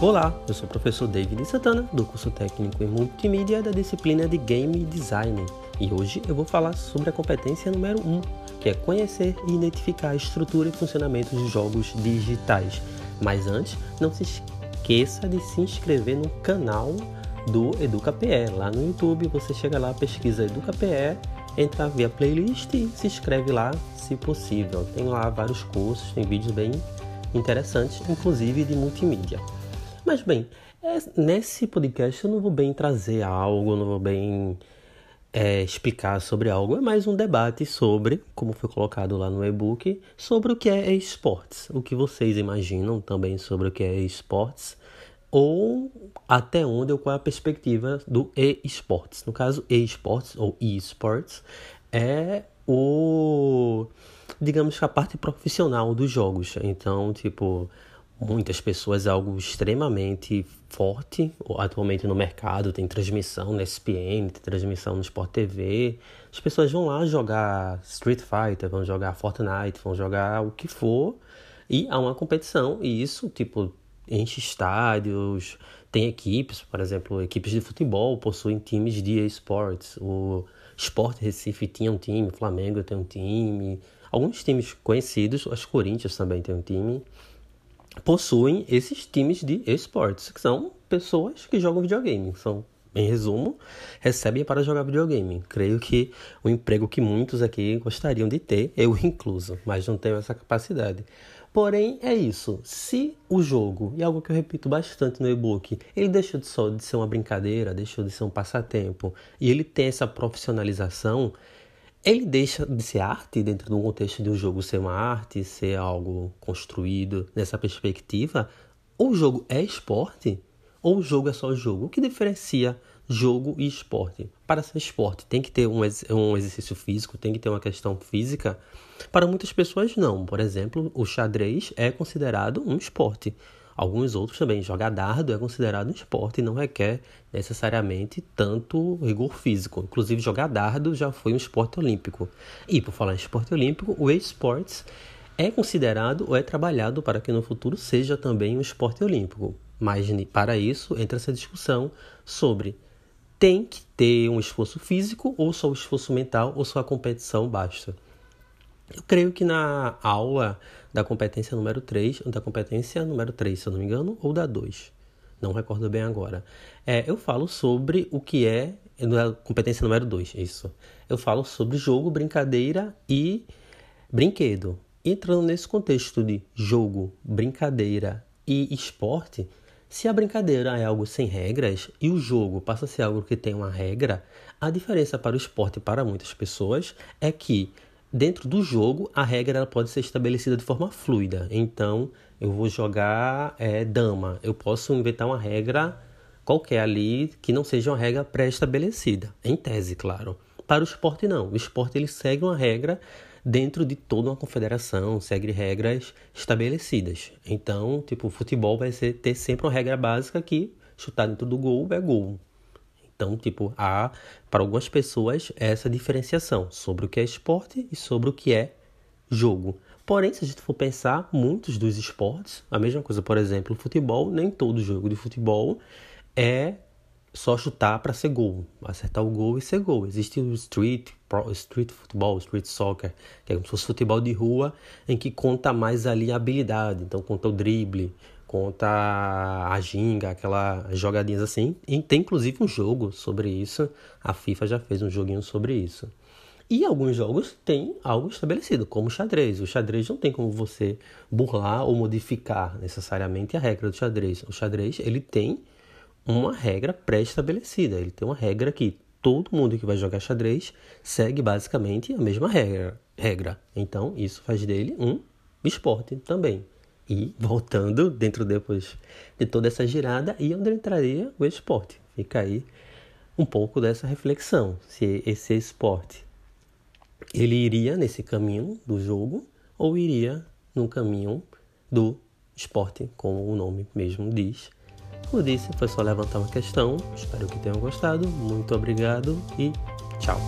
Olá, eu sou o professor David Santana, do curso técnico em multimídia da disciplina de Game Design. E hoje eu vou falar sobre a competência número 1, que é conhecer e identificar a estrutura e funcionamento de jogos digitais. Mas antes, não se esqueça de se inscrever no canal do EducaPE. Lá no YouTube, você chega lá, pesquisa EducaPE, entra via playlist e se inscreve lá, se possível. Tem lá vários cursos, tem vídeos bem interessantes, inclusive de multimídia. Mas bem, é, nesse podcast eu não vou bem trazer algo, não vou bem é, explicar sobre algo, é mais um debate sobre, como foi colocado lá no e-book, sobre o que é esportes, o que vocês imaginam também sobre o que é esportes, ou até onde ou qual é a perspectiva do e-sports. No caso, e-sports ou e-sports é o digamos que a parte profissional dos jogos. Então, tipo, muitas pessoas é algo extremamente forte atualmente no mercado. Tem transmissão na ESPN, tem transmissão no Sport TV. As pessoas vão lá jogar Street Fighter, vão jogar Fortnite, vão jogar o que for. E há uma competição, e isso, tipo, enche estádios, tem equipes, por exemplo, equipes de futebol possuem times de esportes. O Sport Recife tinha um time, o Flamengo tem um time, alguns times conhecidos, as Corinthians também tem um time possuem esses times de esportes, que são pessoas que jogam videogame. São, em resumo, recebem para jogar videogame. Creio que o emprego que muitos aqui gostariam de ter, eu incluso, mas não tenho essa capacidade. Porém, é isso. Se o jogo, e algo que eu repito bastante no e-book, ele deixou de só de ser uma brincadeira, deixou de ser um passatempo, e ele tem essa profissionalização, ele deixa de ser arte dentro de um contexto de um jogo ser uma arte, ser algo construído nessa perspectiva. Ou o jogo é esporte, ou o jogo é só jogo. O que diferencia jogo e esporte? Para ser esporte, tem que ter um, um exercício físico, tem que ter uma questão física. Para muitas pessoas, não. Por exemplo, o xadrez é considerado um esporte. Alguns outros também. Jogar dardo é considerado um esporte e não requer necessariamente tanto rigor físico. Inclusive, jogar dardo já foi um esporte olímpico. E por falar em esporte olímpico, o esportes é considerado ou é trabalhado para que no futuro seja também um esporte olímpico. Mas para isso entra essa discussão sobre tem que ter um esforço físico ou só o esforço mental ou só a competição basta. Eu creio que na aula da competência número 3, da competência número 3, se eu não me engano, ou da 2, não recordo bem agora, é, eu falo sobre o que é, da competência número 2, isso. Eu falo sobre jogo, brincadeira e brinquedo. Entrando nesse contexto de jogo, brincadeira e esporte, se a brincadeira é algo sem regras e o jogo passa a ser algo que tem uma regra, a diferença para o esporte para muitas pessoas é que Dentro do jogo, a regra ela pode ser estabelecida de forma fluida. Então, eu vou jogar é, dama. Eu posso inventar uma regra qualquer ali que não seja uma regra pré-estabelecida. Em tese, claro. Para o esporte, não. O esporte ele segue uma regra dentro de toda uma confederação, segue regras estabelecidas. Então, tipo, o futebol vai ser, ter sempre uma regra básica que chutar dentro do gol é gol. Então, tipo, há para algumas pessoas essa diferenciação sobre o que é esporte e sobre o que é jogo. Porém, se a gente for pensar, muitos dos esportes, a mesma coisa, por exemplo, futebol, nem todo jogo de futebol é só chutar para ser gol, acertar o gol e ser gol. Existe o street, street futebol, street soccer, que é como se fosse futebol de rua, em que conta mais ali a habilidade, então conta o drible, conta a ginga, aquelas jogadinhas assim. E tem inclusive um jogo sobre isso. A FIFA já fez um joguinho sobre isso. E alguns jogos têm algo estabelecido, como o xadrez. O xadrez não tem como você burlar ou modificar necessariamente a regra do xadrez. O xadrez ele tem uma regra pré-estabelecida. Ele tem uma regra que todo mundo que vai jogar xadrez segue basicamente a mesma regra. regra. Então isso faz dele um esporte também. E voltando dentro depois de toda essa girada, e onde entraria o esporte. Fica aí um pouco dessa reflexão, se esse esporte ele iria nesse caminho do jogo ou iria no caminho do esporte, como o nome mesmo diz. Como disse, foi só levantar uma questão. Espero que tenham gostado. Muito obrigado e tchau.